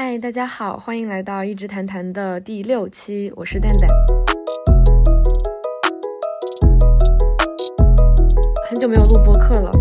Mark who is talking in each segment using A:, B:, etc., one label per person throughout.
A: 嗨，大家好，欢迎来到一直谈谈的第六期，我是蛋蛋。很久没有录播客了。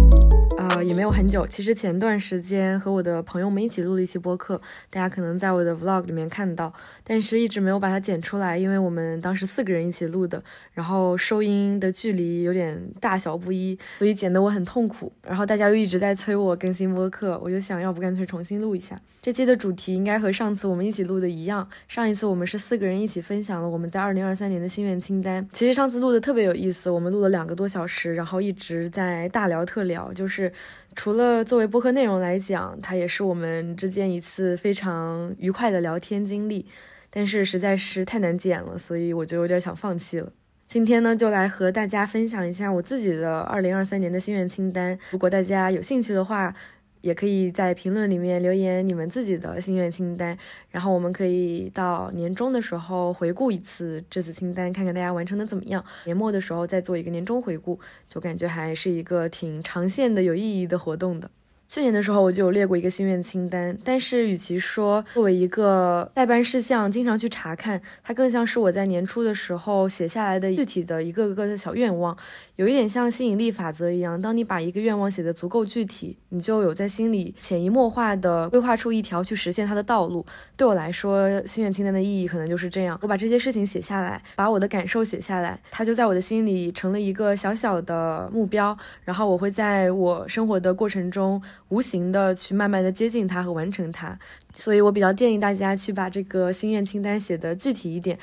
A: 没有很久。其实前段时间和我的朋友们一起录了一期播客，大家可能在我的 vlog 里面看到，但是一直没有把它剪出来，因为我们当时四个人一起录的，然后收音的距离有点大小不一，所以剪得我很痛苦。然后大家又一直在催我更新播客，我就想要不干脆重新录一下。这期的主题应该和上次我们一起录的一样，上一次我们是四个人一起分享了我们在二零二三年的心愿清单。其实上次录的特别有意思，我们录了两个多小时，然后一直在大聊特聊，就是。除了作为播客内容来讲，它也是我们之间一次非常愉快的聊天经历，但是实在是太难剪了，所以我就有点想放弃了。今天呢，就来和大家分享一下我自己的二零二三年的心愿清单。如果大家有兴趣的话，也可以在评论里面留言你们自己的心愿清单，然后我们可以到年终的时候回顾一次这次清单，看看大家完成的怎么样。年末的时候再做一个年终回顾，就感觉还是一个挺长线的、有意义的活动的。去年的时候我就有列过一个心愿清单，但是与其说作为一个代办事项经常去查看，它更像是我在年初的时候写下来的具体的一个个的小愿望，有一点像吸引力法则一样，当你把一个愿望写得足够具体，你就有在心里潜移默化的规划出一条去实现它的道路。对我来说，心愿清单的意义可能就是这样，我把这些事情写下来，把我的感受写下来，它就在我的心里成了一个小小的目标，然后我会在我生活的过程中。无形的去慢慢的接近它和完成它，所以我比较建议大家去把这个心愿清单写的具体一点，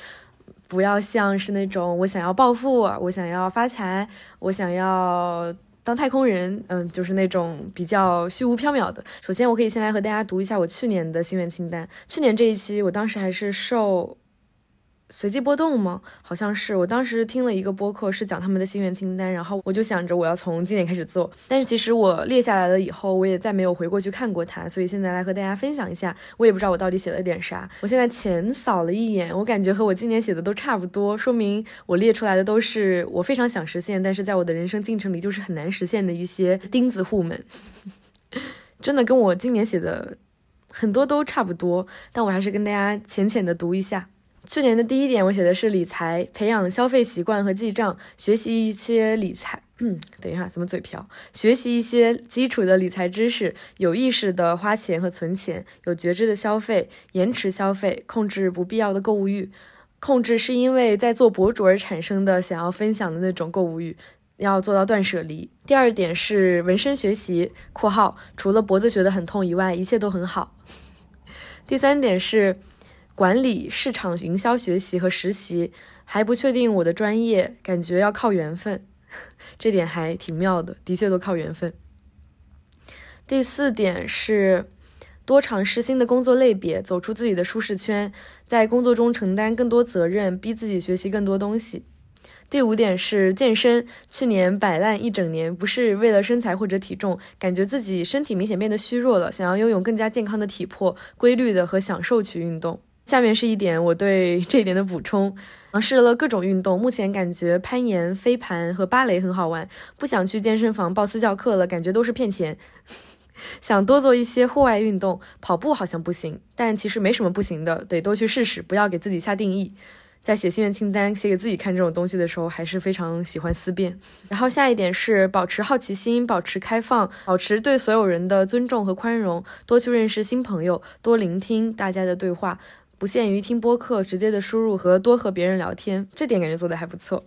A: 不要像是那种我想要暴富，我想要发财，我想要当太空人，嗯，就是那种比较虚无缥缈的。首先，我可以先来和大家读一下我去年的心愿清单。去年这一期，我当时还是受。随机波动吗？好像是。我当时听了一个播客，是讲他们的心愿清单，然后我就想着我要从今年开始做。但是其实我列下来了以后，我也再没有回过去看过它，所以现在来和大家分享一下。我也不知道我到底写了点啥。我现在浅扫了一眼，我感觉和我今年写的都差不多，说明我列出来的都是我非常想实现，但是在我的人生进程里就是很难实现的一些钉子户们。真的跟我今年写的很多都差不多，但我还是跟大家浅浅的读一下。去年的第一点，我写的是理财，培养消费习惯和记账，学习一些理财。嗯，等一下，怎么嘴瓢？学习一些基础的理财知识，有意识的花钱和存钱，有觉知的消费，延迟消费，控制不必要的购物欲。控制是因为在做博主而产生的想要分享的那种购物欲，要做到断舍离。第二点是纹身学习（括号除了脖子觉得很痛以外，一切都很好）。第三点是。管理、市场营销、学习和实习还不确定我的专业，感觉要靠缘分，这点还挺妙的，的确都靠缘分。第四点是多尝试新的工作类别，走出自己的舒适圈，在工作中承担更多责任，逼自己学习更多东西。第五点是健身，去年摆烂一整年，不是为了身材或者体重，感觉自己身体明显变得虚弱了，想要拥有更加健康的体魄，规律的和享受去运动。下面是一点我对这一点的补充，尝试了各种运动，目前感觉攀岩、飞盘和芭蕾很好玩，不想去健身房报私教课了，感觉都是骗钱。想多做一些户外运动，跑步好像不行，但其实没什么不行的，得多去试试，不要给自己下定义。在写心愿清单、写给自己看这种东西的时候，还是非常喜欢思辨。然后下一点是保持好奇心，保持开放，保持对所有人的尊重和宽容，多去认识新朋友，多聆听大家的对话。不限于听播客，直接的输入和多和别人聊天，这点感觉做的还不错。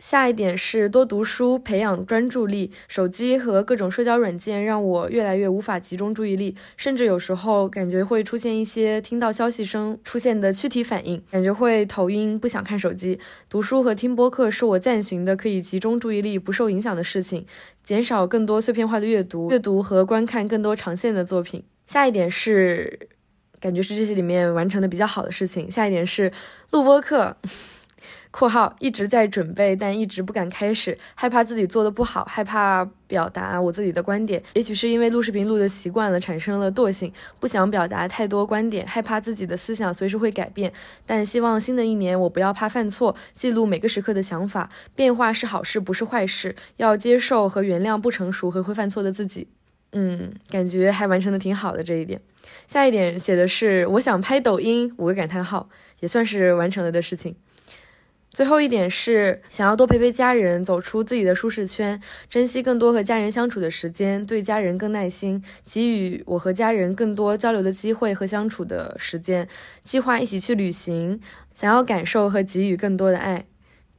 A: 下一点是多读书，培养专注力。手机和各种社交软件让我越来越无法集中注意力，甚至有时候感觉会出现一些听到消息声出现的躯体反应，感觉会头晕，不想看手机。读书和听播客是我暂寻的可以集中注意力不受影响的事情，减少更多碎片化的阅读，阅读和观看更多长线的作品。下一点是。感觉是这些里面完成的比较好的事情。下一点是录播课（ 括号一直在准备，但一直不敢开始，害怕自己做的不好，害怕表达我自己的观点。也许是因为录视频录的习惯了，产生了惰性，不想表达太多观点，害怕自己的思想随时会改变。但希望新的一年我不要怕犯错，记录每个时刻的想法。变化是好事，不是坏事。要接受和原谅不成熟和会犯错的自己。嗯，感觉还完成的挺好的这一点。下一点写的是我想拍抖音五个感叹号，也算是完成了的事情。最后一点是想要多陪陪家人，走出自己的舒适圈，珍惜更多和家人相处的时间，对家人更耐心，给予我和家人更多交流的机会和相处的时间，计划一起去旅行，想要感受和给予更多的爱。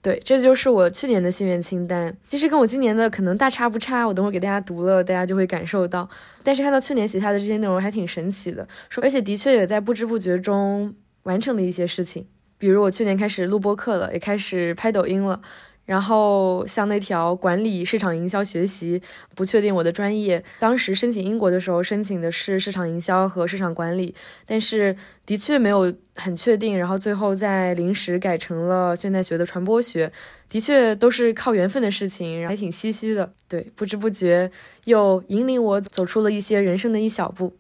A: 对，这就是我去年的心愿清单。其实跟我今年的可能大差不差，我等会给大家读了，大家就会感受到。但是看到去年写下的这些内容还挺神奇的，说而且的确也在不知不觉中完成了一些事情。比如我去年开始录播课了，也开始拍抖音了。然后像那条管理市场营销学习，不确定我的专业。当时申请英国的时候，申请的是市场营销和市场管理，但是的确没有很确定。然后最后在临时改成了现在学的传播学，的确都是靠缘分的事情，还挺唏嘘的。对，不知不觉又引领我走出了一些人生的一小步。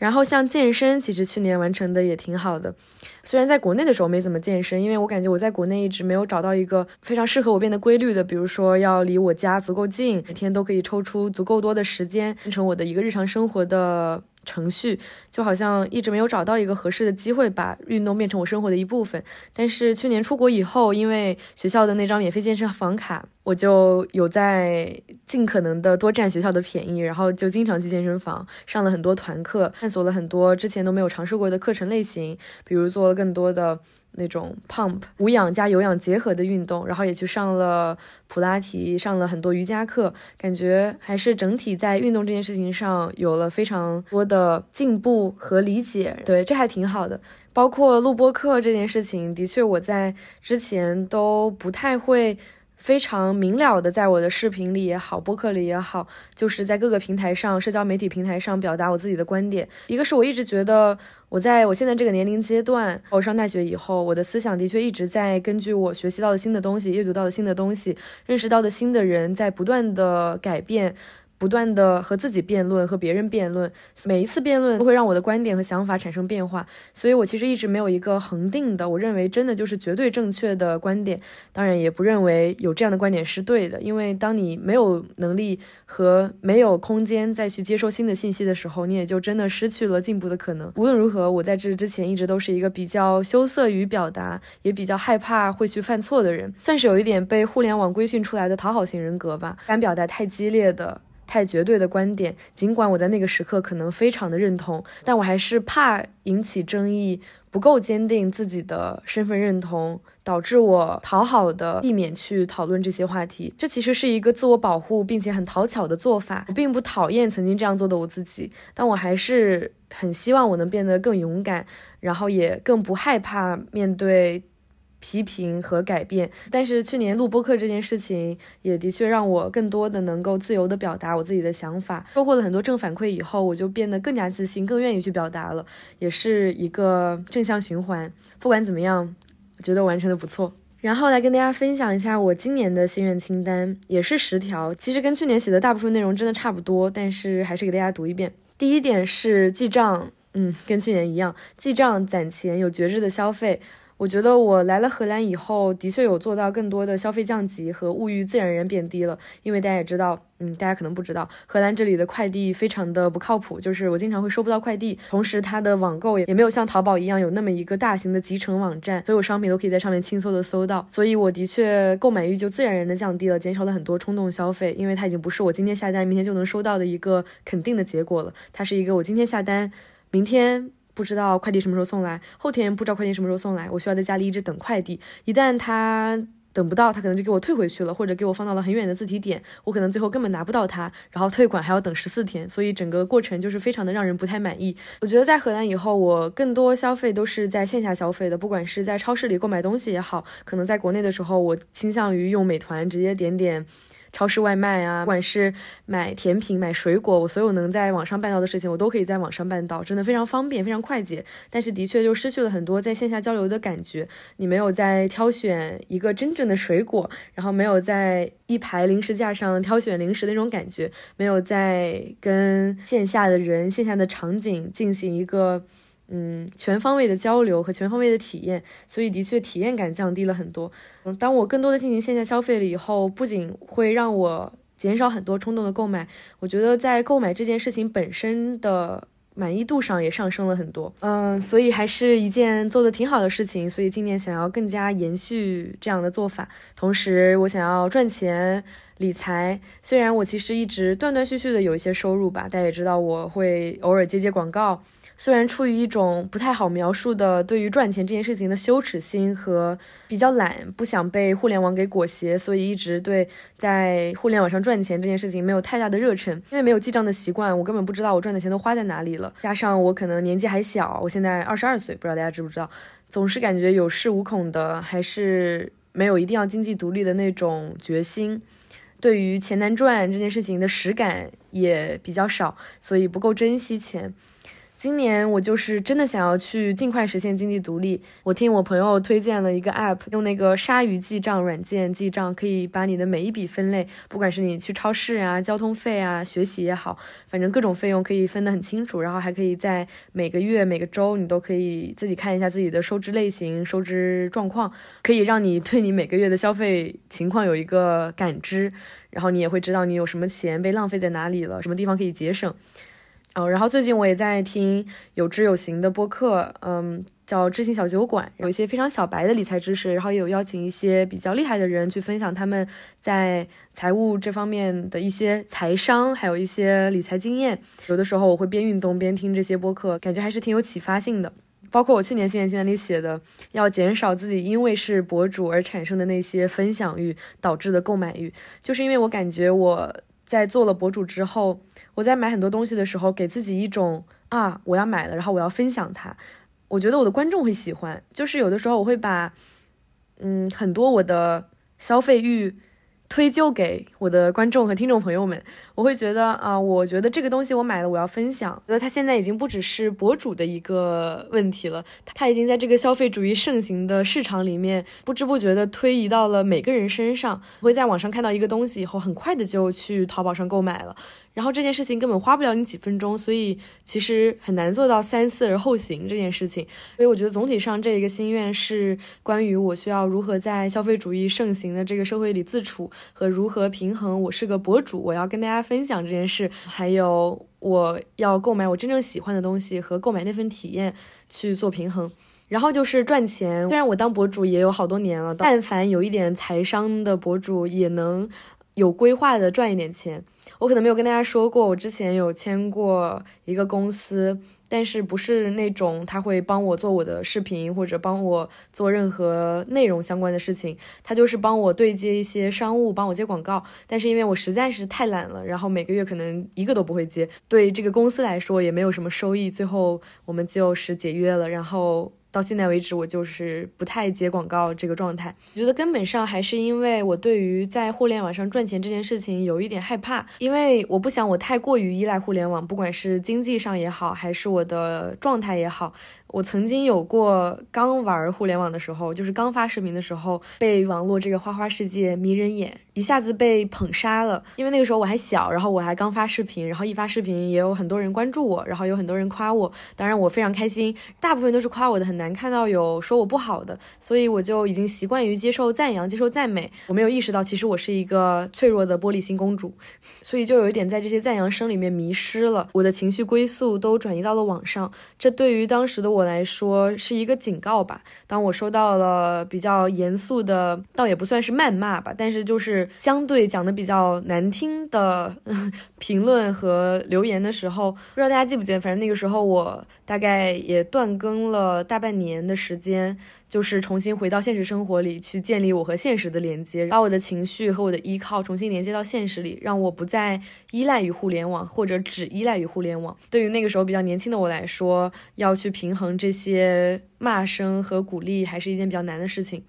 A: 然后像健身，其实去年完成的也挺好的。虽然在国内的时候没怎么健身，因为我感觉我在国内一直没有找到一个非常适合我变得规律的，比如说要离我家足够近，每天都可以抽出足够多的时间，变成我的一个日常生活的。程序就好像一直没有找到一个合适的机会把运动变成我生活的一部分。但是去年出国以后，因为学校的那张免费健身房卡，我就有在尽可能的多占学校的便宜，然后就经常去健身房上了很多团课，探索了很多之前都没有尝试过的课程类型，比如做了更多的。那种 pump 无氧加有氧结合的运动，然后也去上了普拉提，上了很多瑜伽课，感觉还是整体在运动这件事情上有了非常多的进步和理解。对，这还挺好的。包括录播课这件事情，的确我在之前都不太会。非常明了的，在我的视频里也好，播客里也好，就是在各个平台上、社交媒体平台上表达我自己的观点。一个是我一直觉得，我在我现在这个年龄阶段，我上大学以后，我的思想的确一直在根据我学习到的新的东西、阅读到的新的东西、认识到的新的人，在不断的改变。不断的和自己辩论，和别人辩论，每一次辩论都会让我的观点和想法产生变化，所以我其实一直没有一个恒定的，我认为真的就是绝对正确的观点。当然，也不认为有这样的观点是对的，因为当你没有能力和没有空间再去接收新的信息的时候，你也就真的失去了进步的可能。无论如何，我在这之前一直都是一个比较羞涩于表达，也比较害怕会去犯错的人，算是有一点被互联网规训出来的讨好型人格吧，敢表达太激烈的。太绝对的观点，尽管我在那个时刻可能非常的认同，但我还是怕引起争议，不够坚定自己的身份认同，导致我讨好的避免去讨论这些话题。这其实是一个自我保护并且很讨巧的做法。我并不讨厌曾经这样做的我自己，但我还是很希望我能变得更勇敢，然后也更不害怕面对。批评和改变，但是去年录播课这件事情也的确让我更多的能够自由的表达我自己的想法，收获了很多正反馈以后，我就变得更加自信，更愿意去表达了，也是一个正向循环。不管怎么样，我觉得完成的不错。然后来跟大家分享一下我今年的心愿清单，也是十条，其实跟去年写的大部分内容真的差不多，但是还是给大家读一遍。第一点是记账，嗯，跟去年一样，记账攒钱，有节制的消费。我觉得我来了荷兰以后，的确有做到更多的消费降级和物欲自然而然变低了。因为大家也知道，嗯，大家可能不知道，荷兰这里的快递非常的不靠谱，就是我经常会收不到快递。同时，它的网购也也没有像淘宝一样有那么一个大型的集成网站，所有商品都可以在上面轻松的搜到。所以我的确购买欲就自然而然的降低了，减少了很多冲动消费。因为它已经不是我今天下单明天就能收到的一个肯定的结果了，它是一个我今天下单，明天。不知道快递什么时候送来，后天不知道快递什么时候送来，我需要在家里一直等快递。一旦他等不到，他可能就给我退回去了，或者给我放到了很远的自提点，我可能最后根本拿不到它，然后退款还要等十四天，所以整个过程就是非常的让人不太满意。我觉得在荷兰以后，我更多消费都是在线下消费的，不管是在超市里购买东西也好，可能在国内的时候，我倾向于用美团直接点点。超市外卖啊，不管是买甜品、买水果，我所有能在网上办到的事情，我都可以在网上办到，真的非常方便，非常快捷。但是的确就失去了很多在线下交流的感觉。你没有在挑选一个真正的水果，然后没有在一排零食架上挑选零食的那种感觉，没有在跟线下的人、线下的场景进行一个。嗯，全方位的交流和全方位的体验，所以的确体验感降低了很多。嗯，当我更多的进行线下消费了以后，不仅会让我减少很多冲动的购买。我觉得在购买这件事情本身的满意度上也上升了很多。嗯，所以还是一件做的挺好的事情。所以今年想要更加延续这样的做法，同时我想要赚钱。理财虽然我其实一直断断续续的有一些收入吧，大家也知道我会偶尔接接广告。虽然出于一种不太好描述的对于赚钱这件事情的羞耻心和比较懒，不想被互联网给裹挟，所以一直对在互联网上赚钱这件事情没有太大的热忱。因为没有记账的习惯，我根本不知道我赚的钱都花在哪里了。加上我可能年纪还小，我现在二十二岁，不知道大家知不知道，总是感觉有恃无恐的，还是没有一定要经济独立的那种决心。对于钱难赚这件事情的实感也比较少，所以不够珍惜钱。今年我就是真的想要去尽快实现经济独立。我听我朋友推荐了一个 app，用那个鲨鱼记账软件记账，可以把你的每一笔分类，不管是你去超市啊、交通费啊、学习也好，反正各种费用可以分得很清楚。然后还可以在每个月、每个周，你都可以自己看一下自己的收支类型、收支状况，可以让你对你每个月的消费情况有一个感知，然后你也会知道你有什么钱被浪费在哪里了，什么地方可以节省。然后最近我也在听有知有行的播客，嗯，叫知行小酒馆，有一些非常小白的理财知识，然后也有邀请一些比较厉害的人去分享他们在财务这方面的一些财商，还有一些理财经验。有的时候我会边运动边听这些播客，感觉还是挺有启发性的。包括我去年新年清单里写的，要减少自己因为是博主而产生的那些分享欲导致的购买欲，就是因为我感觉我。在做了博主之后，我在买很多东西的时候，给自己一种啊，我要买了，然后我要分享它。我觉得我的观众会喜欢。就是有的时候我会把，嗯，很多我的消费欲。推就给我的观众和听众朋友们，我会觉得啊，我觉得这个东西我买了，我要分享。觉得它现在已经不只是博主的一个问题了，它已经在这个消费主义盛行的市场里面，不知不觉的推移到了每个人身上。会在网上看到一个东西以后，很快的就去淘宝上购买了。然后这件事情根本花不了你几分钟，所以其实很难做到三思而后行这件事情。所以我觉得总体上这一个心愿是关于我需要如何在消费主义盛行的这个社会里自处，和如何平衡我是个博主，我要跟大家分享这件事，还有我要购买我真正喜欢的东西和购买那份体验去做平衡。然后就是赚钱，虽然我当博主也有好多年了，但凡有一点财商的博主也能。有规划的赚一点钱，我可能没有跟大家说过，我之前有签过一个公司，但是不是那种他会帮我做我的视频或者帮我做任何内容相关的事情，他就是帮我对接一些商务，帮我接广告。但是因为我实在是太懒了，然后每个月可能一个都不会接，对这个公司来说也没有什么收益，最后我们就是解约了，然后。到现在为止，我就是不太接广告这个状态。我觉得根本上还是因为我对于在互联网上赚钱这件事情有一点害怕，因为我不想我太过于依赖互联网，不管是经济上也好，还是我的状态也好。我曾经有过刚玩互联网的时候，就是刚发视频的时候，被网络这个花花世界迷人眼，一下子被捧杀了。因为那个时候我还小，然后我还刚发视频，然后一发视频也有很多人关注我，然后有很多人夸我，当然我非常开心，大部分都是夸我的，很难看到有说我不好的，所以我就已经习惯于接受赞扬、接受赞美。我没有意识到，其实我是一个脆弱的玻璃心公主，所以就有一点在这些赞扬声里面迷失了，我的情绪归宿都转移到了网上。这对于当时的我。我来说是一个警告吧。当我收到了比较严肃的，倒也不算是谩骂吧，但是就是相对讲的比较难听的 评论和留言的时候，不知道大家记不记得？反正那个时候我大概也断更了大半年的时间。就是重新回到现实生活里去建立我和现实的连接，把我的情绪和我的依靠重新连接到现实里，让我不再依赖于互联网或者只依赖于互联网。对于那个时候比较年轻的我来说，要去平衡这些骂声和鼓励，还是一件比较难的事情。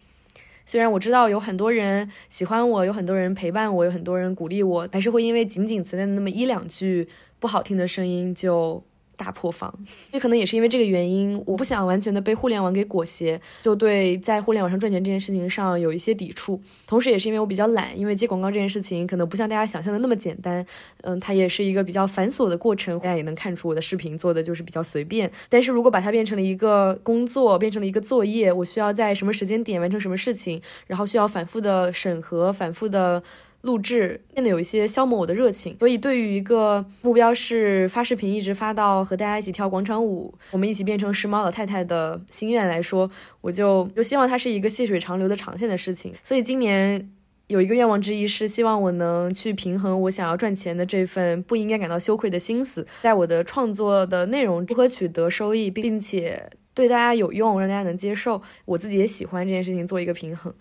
A: 虽然我知道有很多人喜欢我，有很多人陪伴我，有很多人鼓励我，还是会因为仅仅存在那么一两句不好听的声音就。大破防，也可能也是因为这个原因，我不想完全的被互联网给裹挟，就对在互联网上赚钱这件事情上有一些抵触。同时，也是因为我比较懒，因为接广告这件事情可能不像大家想象的那么简单，嗯，它也是一个比较繁琐的过程。大家也能看出我的视频做的就是比较随便。但是如果把它变成了一个工作，变成了一个作业，我需要在什么时间点完成什么事情，然后需要反复的审核，反复的。录制变得有一些消磨我的热情，所以对于一个目标是发视频一直发到和大家一起跳广场舞，我们一起变成时髦老太太的心愿来说，我就就希望它是一个细水长流的长线的事情。所以今年有一个愿望之一是希望我能去平衡我想要赚钱的这份不应该感到羞愧的心思，在我的创作的内容如何取得收益，并且对大家有用，让大家能接受，我自己也喜欢这件事情，做一个平衡。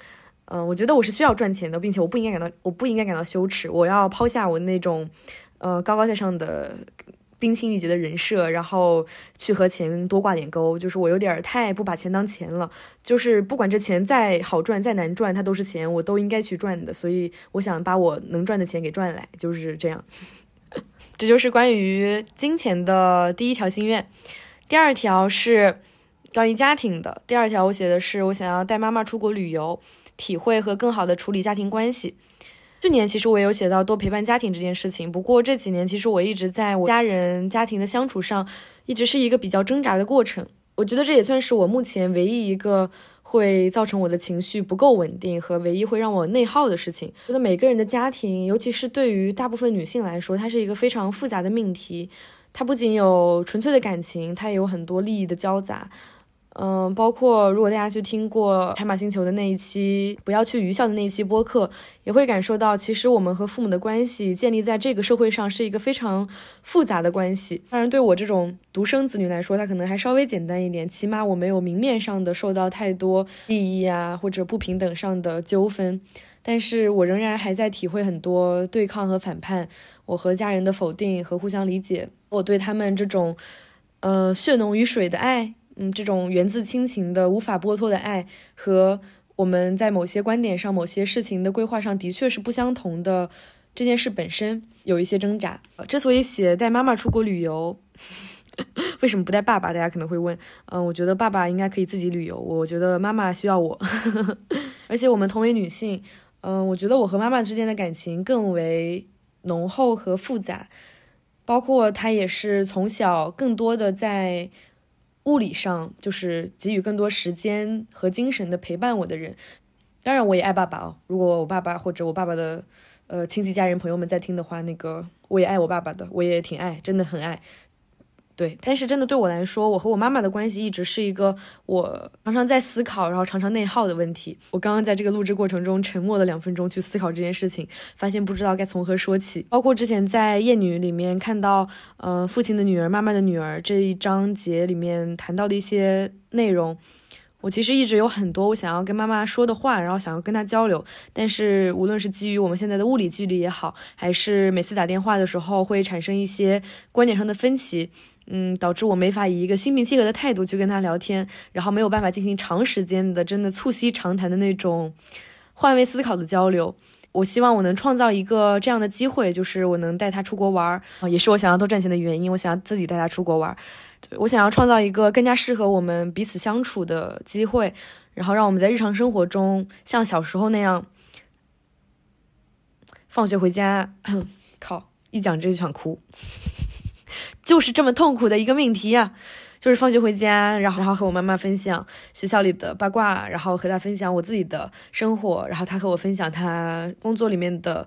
A: 嗯，我觉得我是需要赚钱的，并且我不应该感到我不应该感到羞耻。我要抛下我那种，呃，高高在上的冰清玉洁的人设，然后去和钱多挂点钩。就是我有点太不把钱当钱了。就是不管这钱再好赚再难赚，它都是钱，我都应该去赚的。所以我想把我能赚的钱给赚来，就是这样。这就是关于金钱的第一条心愿。第二条是关于家庭的。第二条我写的是我想要带妈妈出国旅游。体会和更好的处理家庭关系。去年其实我也有写到多陪伴家庭这件事情，不过这几年其实我一直在我家人家庭的相处上，一直是一个比较挣扎的过程。我觉得这也算是我目前唯一一个会造成我的情绪不够稳定和唯一会让我内耗的事情。觉得每个人的家庭，尤其是对于大部分女性来说，它是一个非常复杂的命题。它不仅有纯粹的感情，它也有很多利益的交杂。嗯，包括如果大家去听过海马星球的那一期，不要去愚孝的那一期播客，也会感受到，其实我们和父母的关系建立在这个社会上是一个非常复杂的关系。当然，对我这种独生子女来说，它可能还稍微简单一点，起码我没有明面上的受到太多利益啊或者不平等上的纠纷。但是我仍然还在体会很多对抗和反叛，我和家人的否定和互相理解，我对他们这种，呃，血浓于水的爱。嗯，这种源自亲情的无法剥脱的爱，和我们在某些观点上、某些事情的规划上的确是不相同的。这件事本身有一些挣扎。之所以写带妈妈出国旅游，为什么不带爸爸？大家可能会问。嗯，我觉得爸爸应该可以自己旅游，我觉得妈妈需要我。而且我们同为女性，嗯，我觉得我和妈妈之间的感情更为浓厚和复杂，包括她也是从小更多的在。物理上就是给予更多时间和精神的陪伴我的人，当然我也爱爸爸哦。如果我爸爸或者我爸爸的呃亲戚家人朋友们在听的话，那个我也爱我爸爸的，我也挺爱，真的很爱。对，但是真的对我来说，我和我妈妈的关系一直是一个我常常在思考，然后常常内耗的问题。我刚刚在这个录制过程中沉默了两分钟去思考这件事情，发现不知道该从何说起。包括之前在《厌女》里面看到，呃，父亲的女儿、妈妈的女儿这一章节里面谈到的一些内容，我其实一直有很多我想要跟妈妈说的话，然后想要跟她交流。但是无论是基于我们现在的物理距离也好，还是每次打电话的时候会产生一些观点上的分歧。嗯，导致我没法以一个心平气和的态度去跟他聊天，然后没有办法进行长时间的、真的促膝长谈的那种换位思考的交流。我希望我能创造一个这样的机会，就是我能带他出国玩儿，也是我想要多赚钱的原因。我想要自己带他出国玩儿，我想要创造一个更加适合我们彼此相处的机会，然后让我们在日常生活中像小时候那样，放学回家，靠，一讲这就想哭。就是这么痛苦的一个命题呀，就是放学回家，然后然后和我妈妈分享学校里的八卦，然后和她分享我自己的生活，然后她和我分享她工作里面的。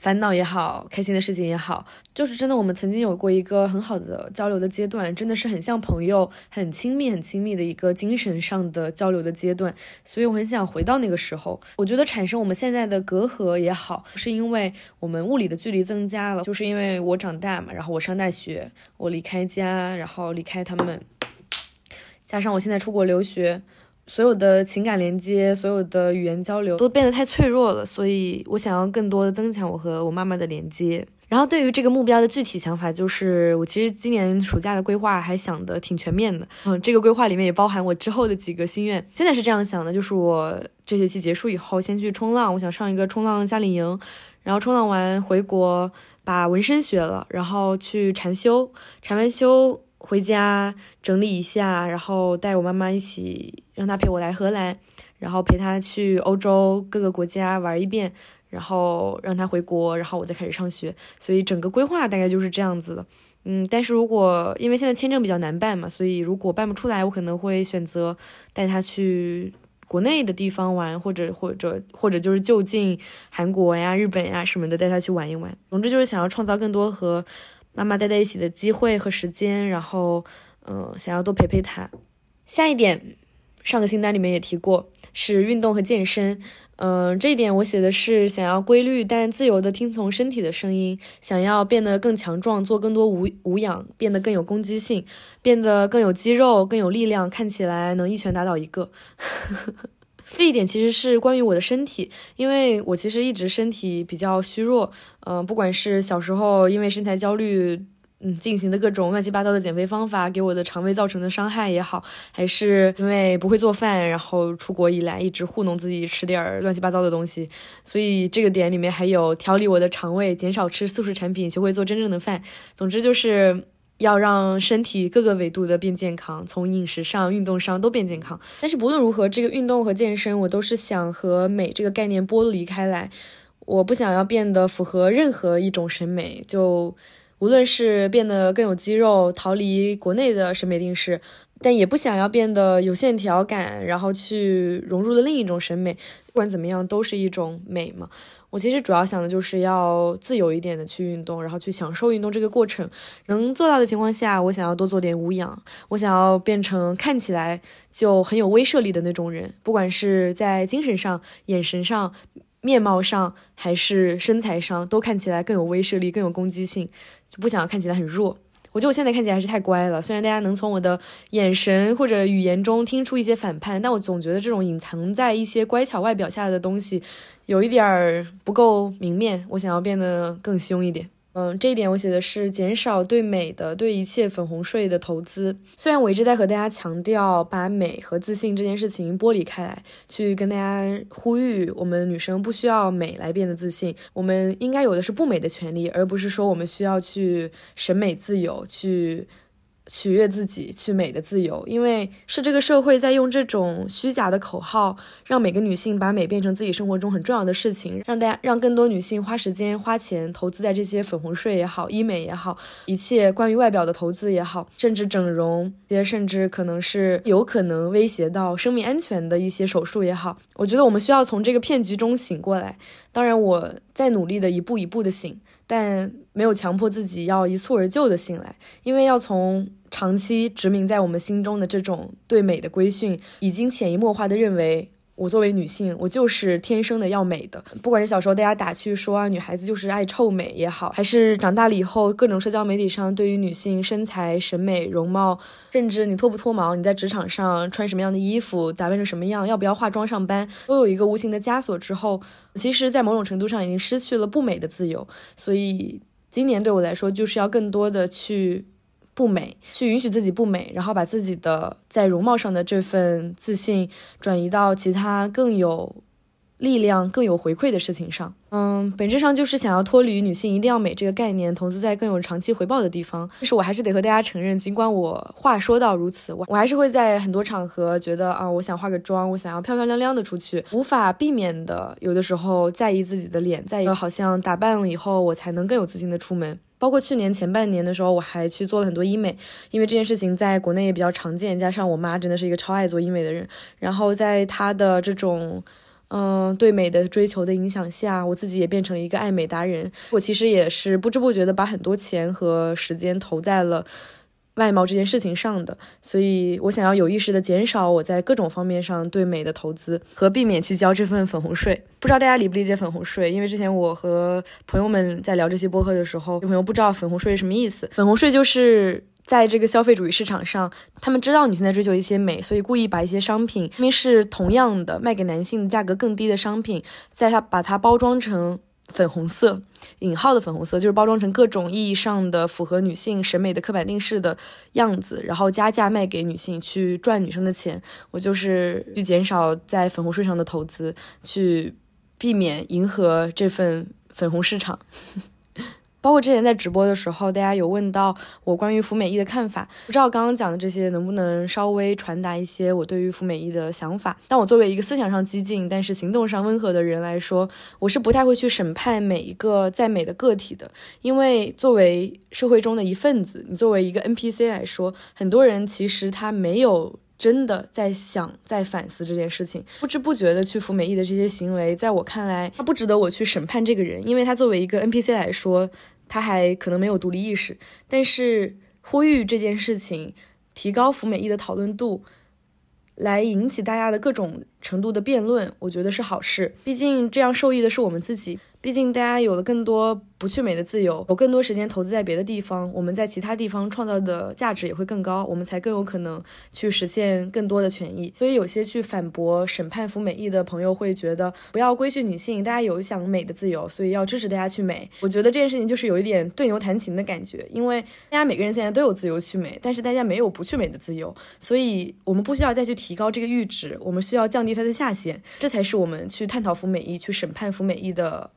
A: 烦恼也好，开心的事情也好，就是真的，我们曾经有过一个很好的交流的阶段，真的是很像朋友，很亲密、很亲密的一个精神上的交流的阶段。所以我很想回到那个时候。我觉得产生我们现在的隔阂也好，是因为我们物理的距离增加了，就是因为我长大嘛，然后我上大学，我离开家，然后离开他们，加上我现在出国留学。所有的情感连接，所有的语言交流都变得太脆弱了，所以我想要更多的增强我和我妈妈的连接。然后对于这个目标的具体想法，就是我其实今年暑假的规划还想的挺全面的，嗯，这个规划里面也包含我之后的几个心愿。现在是这样想的，就是我这学期结束以后先去冲浪，我想上一个冲浪夏令营，然后冲浪完回国把纹身学了，然后去禅修，禅完修。回家整理一下，然后带我妈妈一起，让她陪我来荷兰，然后陪她去欧洲各个国家玩一遍，然后让她回国，然后我再开始上学。所以整个规划大概就是这样子的。嗯，但是如果因为现在签证比较难办嘛，所以如果办不出来，我可能会选择带她去。国内的地方玩，或者或者或者就是就近韩国呀、日本呀什么的带他去玩一玩。总之就是想要创造更多和妈妈待在一起的机会和时间，然后嗯，想要多陪陪他。下一点，上个清单里面也提过，是运动和健身。嗯，这一点我写的是想要规律但自由的听从身体的声音，想要变得更强壮，做更多无无氧，变得更有攻击性，变得更有肌肉，更有力量，看起来能一拳打倒一个。这一点其实是关于我的身体，因为我其实一直身体比较虚弱，嗯，不管是小时候因为身材焦虑。嗯，进行的各种乱七八糟的减肥方法给我的肠胃造成的伤害也好，还是因为不会做饭，然后出国以来一直糊弄自己吃点乱七八糟的东西，所以这个点里面还有调理我的肠胃，减少吃速食产品，学会做真正的饭。总之就是要让身体各个维度的变健康，从饮食上、运动上都变健康。但是不论如何，这个运动和健身，我都是想和美这个概念剥离开来，我不想要变得符合任何一种审美，就。无论是变得更有肌肉，逃离国内的审美定式，但也不想要变得有线条感，然后去融入了另一种审美。不管怎么样，都是一种美嘛。我其实主要想的就是要自由一点的去运动，然后去享受运动这个过程。能做到的情况下，我想要多做点无氧。我想要变成看起来就很有威慑力的那种人，不管是在精神上、眼神上。面貌上还是身材上都看起来更有威慑力，更有攻击性，就不想要看起来很弱。我觉得我现在看起来还是太乖了，虽然大家能从我的眼神或者语言中听出一些反叛，但我总觉得这种隐藏在一些乖巧外表下的东西，有一点儿不够明面。我想要变得更凶一点。嗯，这一点我写的是减少对美的、对一切粉红税的投资。虽然我一直在和大家强调把美和自信这件事情剥离开来，去跟大家呼吁，我们女生不需要美来变得自信，我们应该有的是不美的权利，而不是说我们需要去审美自由去。取悦自己去美的自由，因为是这个社会在用这种虚假的口号，让每个女性把美变成自己生活中很重要的事情，让大家让更多女性花时间花钱投资在这些粉红税也好，医美也好，一切关于外表的投资也好，甚至整容，甚至可能是有可能威胁到生命安全的一些手术也好，我觉得我们需要从这个骗局中醒过来。当然，我在努力的一步一步的醒，但没有强迫自己要一蹴而就的醒来，因为要从。长期殖民在我们心中的这种对美的规训，已经潜移默化的认为，我作为女性，我就是天生的要美的。不管是小时候大家打趣说啊，女孩子就是爱臭美也好，还是长大了以后各种社交媒体上对于女性身材、审美、容貌，甚至你脱不脱毛，你在职场上穿什么样的衣服，打扮成什么样，要不要化妆上班，都有一个无形的枷锁。之后，其实，在某种程度上已经失去了不美的自由。所以，今年对我来说，就是要更多的去。不美，去允许自己不美，然后把自己的在容貌上的这份自信转移到其他更有力量、更有回馈的事情上。嗯，本质上就是想要脱离女性一定要美这个概念，投资在更有长期回报的地方。但是我还是得和大家承认，尽管我话说到如此，我我还是会在很多场合觉得啊，我想化个妆，我想要漂漂亮亮的出去，无法避免的，有的时候在意自己的脸，在意好像打扮了以后我才能更有自信的出门。包括去年前半年的时候，我还去做了很多医美，因为这件事情在国内也比较常见。加上我妈真的是一个超爱做医美的人，然后在她的这种，嗯，对美的追求的影响下，我自己也变成了一个爱美达人。我其实也是不知不觉的把很多钱和时间投在了。外貌这件事情上的，所以我想要有意识的减少我在各种方面上对美的投资，和避免去交这份粉红税。不知道大家理不理解粉红税？因为之前我和朋友们在聊这些播客的时候，有朋友不知道粉红税是什么意思。粉红税就是在这个消费主义市场上，他们知道女性在追求一些美，所以故意把一些商品明明是同样的卖给男性价格更低的商品，在它把它包装成。粉红色，引号的粉红色，就是包装成各种意义上的符合女性审美的刻板定式的样子，然后加价卖给女性去赚女生的钱。我就是去减少在粉红税上的投资，去避免迎合这份粉红市场。包括之前在直播的时候，大家有问到我关于服美役的看法，不知道刚刚讲的这些能不能稍微传达一些我对于服美役的想法。但我作为一个思想上激进，但是行动上温和的人来说，我是不太会去审判每一个在美的个体的，因为作为社会中的一份子，你作为一个 NPC 来说，很多人其实他没有。真的在想、在反思这件事情，不知不觉的去服美役的这些行为，在我看来，他不值得我去审判这个人，因为他作为一个 NPC 来说，他还可能没有独立意识。但是呼吁这件事情，提高服美役的讨论度，来引起大家的各种程度的辩论，我觉得是好事。毕竟这样受益的是我们自己。毕竟大家有了更多不去美的自由，有更多时间投资在别的地方，我们在其他地方创造的价值也会更高，我们才更有可能去实现更多的权益。所以有些去反驳审判服美役的朋友会觉得，不要规训女性，大家有想美的自由，所以要支持大家去美。我觉得这件事情就是有一点对牛弹琴的感觉，因为大家每个人现在都有自由去美，但是大家没有不去美的自由，所以我们不需要再去提高这个阈值，我们需要降低它的下限，这才是我们去探讨服美役、去审判服美役的。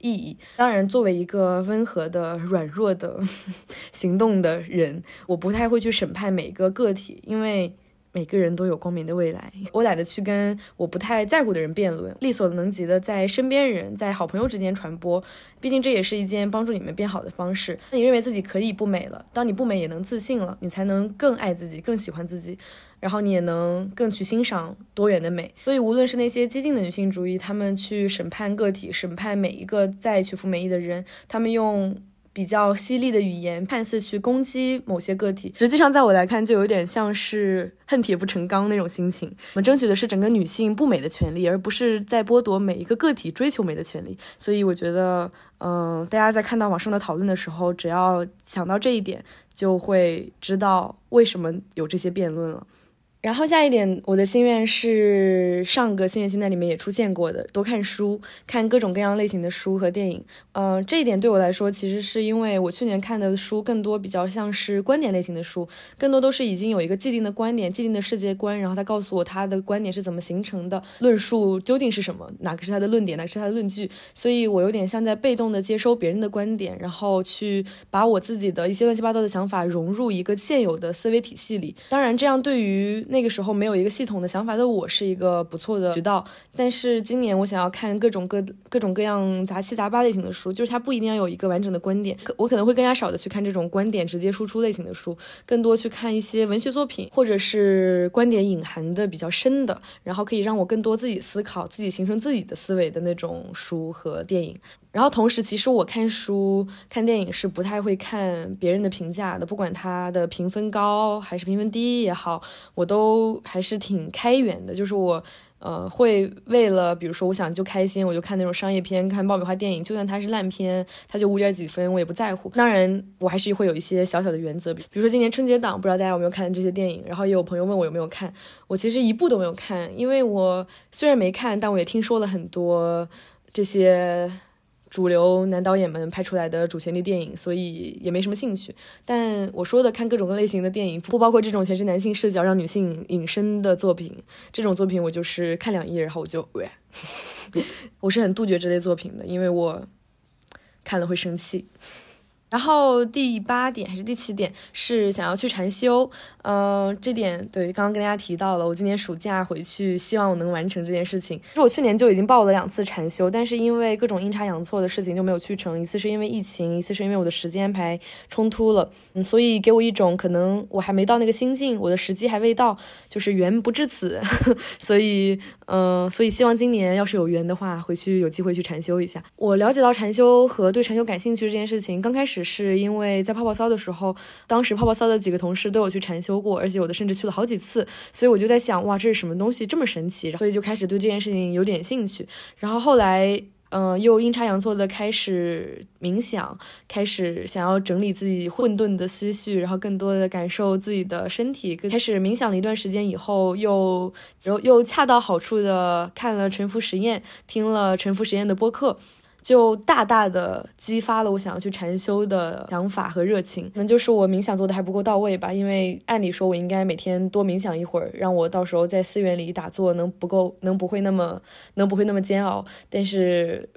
A: 意义当然，作为一个温和的、软弱的、行动的人，我不太会去审判每一个个体，因为每个人都有光明的未来。我懒得去跟我不太在乎的人辩论，力所能及的在身边人、在好朋友之间传播。毕竟这也是一件帮助你们变好的方式。那你认为自己可以不美了，当你不美也能自信了，你才能更爱自己、更喜欢自己。然后你也能更去欣赏多元的美，所以无论是那些激进的女性主义，他们去审判个体，审判每一个在去服美役的人，他们用比较犀利的语言，看似去攻击某些个体，实际上在我来看，就有点像是恨铁不成钢那种心情。我们争取的是整个女性不美的权利，而不是在剥夺每一个个体追求美的权利。所以我觉得，嗯，大家在看到网上的讨论的时候，只要想到这一点，就会知道为什么有这些辩论了。然后下一点，我的心愿是上个心愿清单里面也出现过的，多看书，看各种各样类型的书和电影。嗯，这一点对我来说，其实是因为我去年看的书更多比较像是观点类型的书，更多都是已经有一个既定的观点、既定的世界观，然后他告诉我他的观点是怎么形成的，论述究竟是什么，哪个是他的论点，哪个是他的论据。所以我有点像在被动的接收别人的观点，然后去把我自己的一些乱七八糟的想法融入一个现有的思维体系里。当然，这样对于那个时候没有一个系统的想法的我是一个不错的渠道，但是今年我想要看各种各各种各样杂七杂八类型的书，就是它不一定要有一个完整的观点，我可能会更加少的去看这种观点直接输出类型的书，更多去看一些文学作品，或者是观点隐含的比较深的，然后可以让我更多自己思考、自己形成自己的思维的那种书和电影。然后同时，其实我看书、看电影是不太会看别人的评价的，不管它的评分高还是评分低也好，我都还是挺开源的。就是我，呃，会为了比如说我想就开心，我就看那种商业片、看爆米花电影，就算它是烂片，它就五点几分，我也不在乎。当然，我还是会有一些小小的原则，比如说今年春节档，不知道大家有没有看这些电影。然后也有朋友问我有没有看，我其实一部都没有看，因为我虽然没看，但我也听说了很多这些。主流男导演们拍出来的主旋律电影，所以也没什么兴趣。但我说的看各种各类型的电影，不包括这种全是男性视角让女性隐身的作品。这种作品我就是看两页，然后我就，我是很杜绝这类作品的，因为我看了会生气。然后第八点还是第七点是想要去禅修，嗯，这点对，刚刚跟大家提到了，我今年暑假回去，希望我能完成这件事情。其实我去年就已经报了两次禅修，但是因为各种阴差阳错的事情就没有去成。一次是因为疫情，一次是因为我的时间安排冲突了，嗯，所以给我一种可能我还没到那个心境，我的时机还未到，就是缘不至此，所以，嗯，所以希望今年要是有缘的话，回去有机会去禅修一下。我了解到禅修和对禅修感兴趣这件事情，刚开始。只是因为在泡泡骚的时候，当时泡泡骚的几个同事都有去禅修过，而且有的甚至去了好几次，所以我就在想，哇，这是什么东西这么神奇？所以就开始对这件事情有点兴趣。然后后来，嗯，又阴差阳错的开始冥想，开始想要整理自己混沌的思绪，然后更多的感受自己的身体。开始冥想了一段时间以后，又又又恰到好处的看了沉浮实验，听了沉浮实验的播客。就大大的激发了我想要去禅修的想法和热情，可能就是我冥想做的还不够到位吧。因为按理说我应该每天多冥想一会儿，让我到时候在寺院里打坐能不够，能不会那么能不会那么煎熬。但是，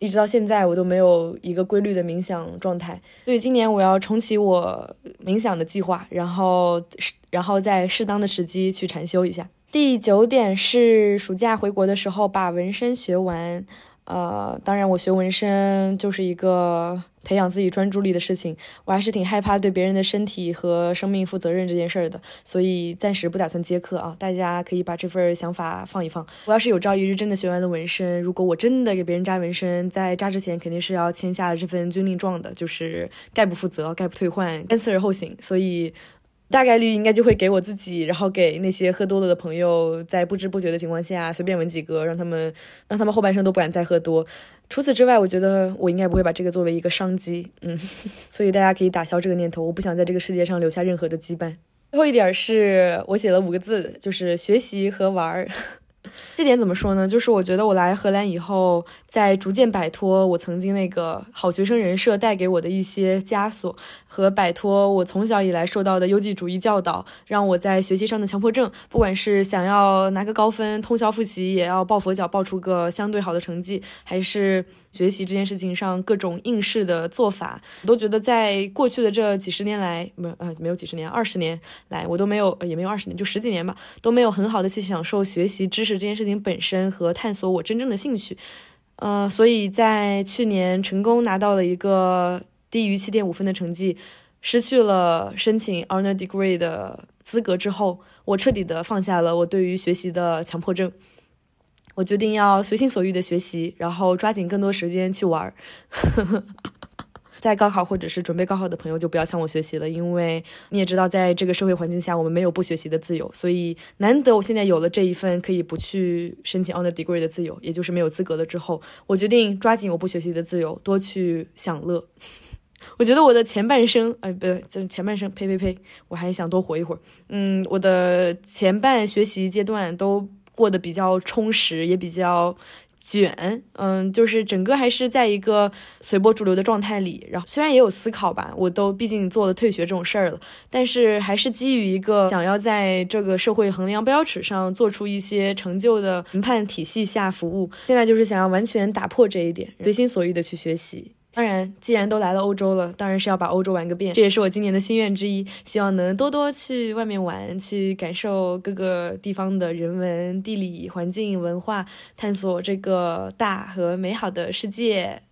A: 一直到现在我都没有一个规律的冥想状态。所以今年我要重启我冥想的计划，然后然后在适当的时机去禅修一下。第九点是暑假回国的时候把纹身学完。呃，当然我学纹身就是一个培养自己专注力的事情，我还是挺害怕对别人的身体和生命负责任这件事儿的，所以暂时不打算接客啊。大家可以把这份想法放一放。我要是有朝一日真的学完了纹身，如果我真的给别人扎纹身，在扎之前肯定是要签下这份军令状的，就是概不负责、概不退换、三思而后行。所以。大概率应该就会给我自己，然后给那些喝多了的朋友，在不知不觉的情况下随便闻几个，让他们让他们后半生都不敢再喝多。除此之外，我觉得我应该不会把这个作为一个商机，嗯，所以大家可以打消这个念头。我不想在这个世界上留下任何的羁绊。最后一点是我写了五个字，就是学习和玩儿。这点怎么说呢？就是我觉得我来荷兰以后，在逐渐摆脱我曾经那个好学生人设带给我的一些枷锁，和摆脱我从小以来受到的优绩主义教导，让我在学习上的强迫症，不管是想要拿个高分，通宵复习也要抱佛脚抱出个相对好的成绩，还是。学习这件事情上各种应试的做法，我都觉得在过去的这几十年来，没呃没有几十年，二十年来，我都没有也没有二十年，就十几年吧，都没有很好的去享受学习知识这件事情本身和探索我真正的兴趣。呃，所以在去年成功拿到了一个低于七点五分的成绩，失去了申请 honor degree 的资格之后，我彻底的放下了我对于学习的强迫症。我决定要随心所欲的学习，然后抓紧更多时间去玩儿。在高考或者是准备高考的朋友就不要向我学习了，因为你也知道，在这个社会环境下，我们没有不学习的自由。所以难得我现在有了这一份可以不去申请 honor degree 的自由，也就是没有资格了之后，我决定抓紧我不学习的自由，多去享乐。我觉得我的前半生，哎，不对，就是前半生，呸呸呸，我还想多活一会儿。嗯，我的前半学习阶段都。过得比较充实，也比较卷，嗯，就是整个还是在一个随波逐流的状态里。然后虽然也有思考吧，我都毕竟做了退学这种事儿了，但是还是基于一个想要在这个社会衡量标尺上做出一些成就的评判体系下服务。现在就是想要完全打破这一点，随心所欲的去学习。当然，既然都来了欧洲了，当然是要把欧洲玩个遍。这也是我今年的心愿之一，希望能多多去外面玩，去感受各个地方的人文、地理环境、文化，探索这个大和美好的世界。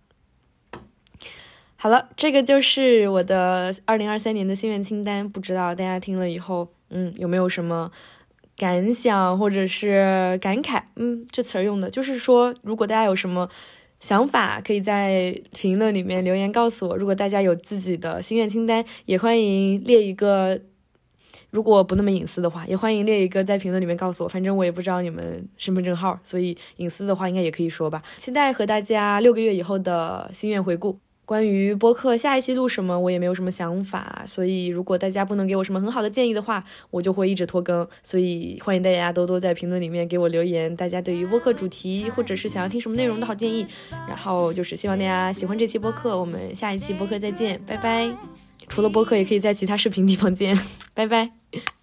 A: 好了，这个就是我的二零二三年的心愿清单。不知道大家听了以后，嗯，有没有什么感想或者是感慨？嗯，这词儿用的就是说，如果大家有什么。想法可以在评论里面留言告诉我。如果大家有自己的心愿清单，也欢迎列一个。如果不那么隐私的话，也欢迎列一个在评论里面告诉我。反正我也不知道你们身份证号，所以隐私的话应该也可以说吧。期待和大家六个月以后的心愿回顾。关于播客下一期录什么，我也没有什么想法，所以如果大家不能给我什么很好的建议的话，我就会一直拖更。所以欢迎大家多多在评论里面给我留言，大家对于播客主题或者是想要听什么内容的好建议。然后就是希望大家喜欢这期播客，我们下一期播客再见，拜拜。除了播客，也可以在其他视频地方见，拜拜。